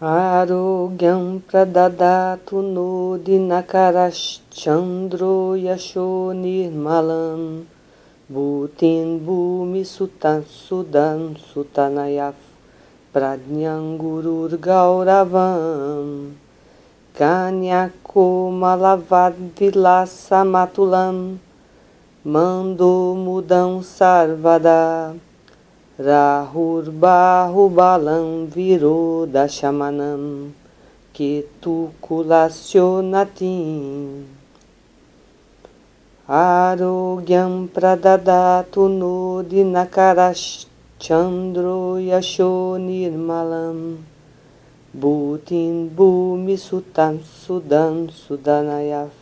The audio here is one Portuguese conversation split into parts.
Arogyam pradadatu no dinakarashchandro yasho nirmalam bhutin bhumi sutan sudan sutanayaf. Prajnyan gurur gauravam. Kanyako malavad vilasa matulam mando mudam sarvada. Rahur bahubalam viro dashamanam Ketukulasionatim Arogyam pradadatu no dinakarash Chandro yasho nirmalam Bhutin bhumi sutam sudam sudanayaf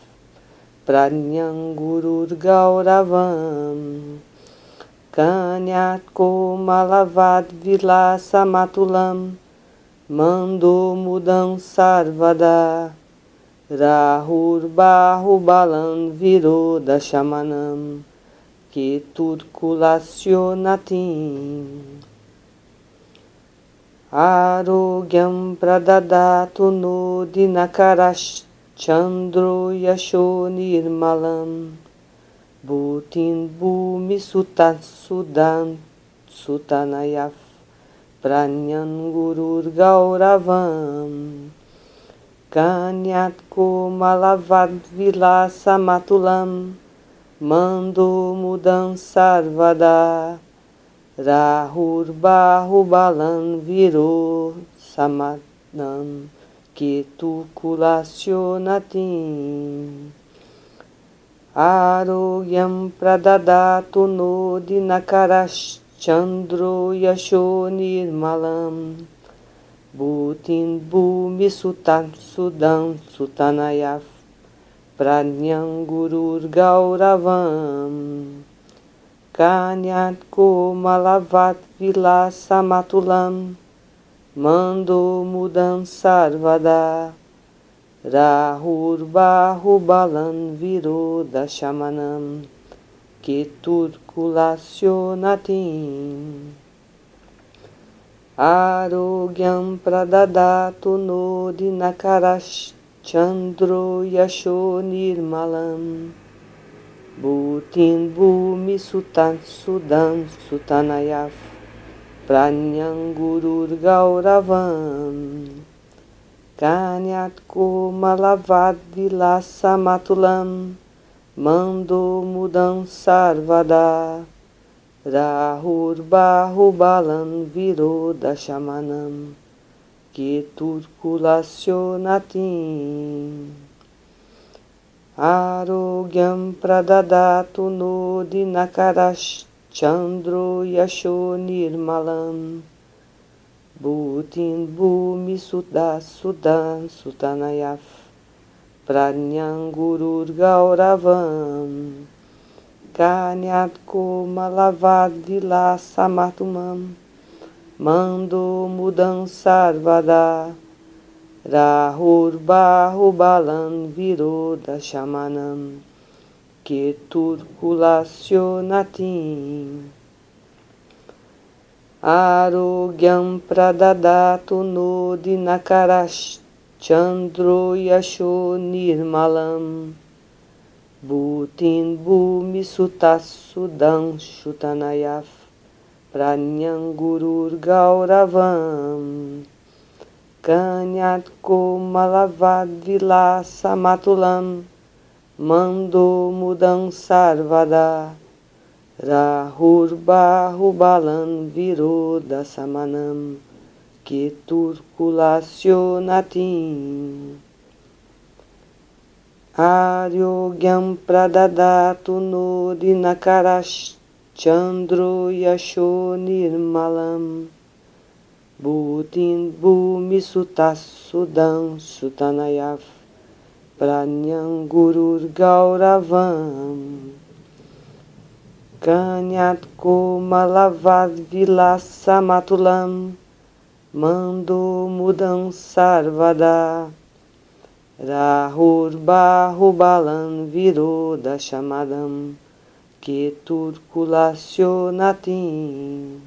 Pranyam gurur gauravam Kanyat Komalavat Vilasa Matulam Mando Mudam Sarvada. Rahur Bahubalam Viro Dashamanam Keturkulasionatim Arogyam Pradadatu No Dinakarash Chandro Yasho Nirmalam Bhutin Bhumi Sutan Sudan Sutanayaf Pranyan Gurur Gauravam Kanyat Komalavat Vilasa Matulam Mando Mudam Sarvada. Rahur Bahubalan Viro Samadam Ketukulasionatim Arogyam no dinakarash chandro yasho nirmalam. Bhutin bhumi sutan sudam sutanayaf. Pranyam gurur gauravam. Kanyat komalavat vilasamatulam. Mando mudam sarvada Rahur Bahubalan Viro Dashamanam Keturkulasionatim Arogyam Pradadatu no Dinakarash Chandro Yasho Nirmalam Bhutin Bhumi Sutan Sudan Sutanayaf. Pranyam Gurur Gauravam Kanyat Komalavat Vilasa Matulam Mando Mudam Sarvada Rahur Bahubalam Viro Dashamanam Keturkulasionatim Arogyam Pradadatu No Dinakarash Chandro Yasho Bhutin Bhumi Sudha Sudan Sutanayaf. Pranyam Gurur Gauravam. Kanyat Komalavat Vilasa Matumam Mando Mudam Sarvada. Rahur Bahubalam Viro Dashamanam Keturkulasionatim Arogyam Pradadatu no Dinakarash Chandro Yasho Nirmalam. Bhutin Bhumi Sutasudam Shutanayaf. Pranyam Gurur Gauravam. Kanyat Komalavat Vilasa Matulam Mando Mudam Sarvada Rahur Bahubalan Viro Dasamanam Keturkulasionatim Aryogyam Pradadatu no Dinakarash Chandro Yasho Nirmalam. Bhutin Bhumi Sutasudam Sutanayaf. Pranyam Gurur Gauravam Kanyat Vilasa Matulam Mando Mudam Sarvada. Rahur Bahubalam Viro Dashamadam Keturkulasionatim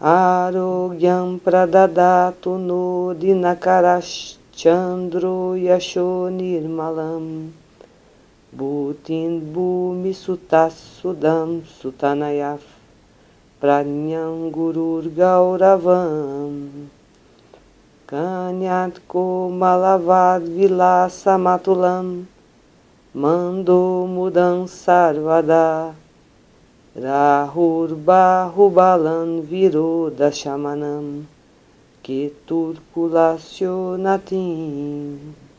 Arogyam pradadatu no dinakaraschandro yasho nirmalam Bhutin bhumi sutasudam sutanayaf pranyam gurur gauravam. Kanyat malavad vilasa matulam Mando mudam sarvada. Rahur Bahubalan Viroda Shamanam Ketur Natim